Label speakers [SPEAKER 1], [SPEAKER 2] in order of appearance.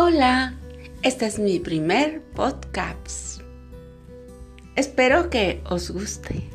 [SPEAKER 1] Hola, este es mi primer podcast. Espero que os guste.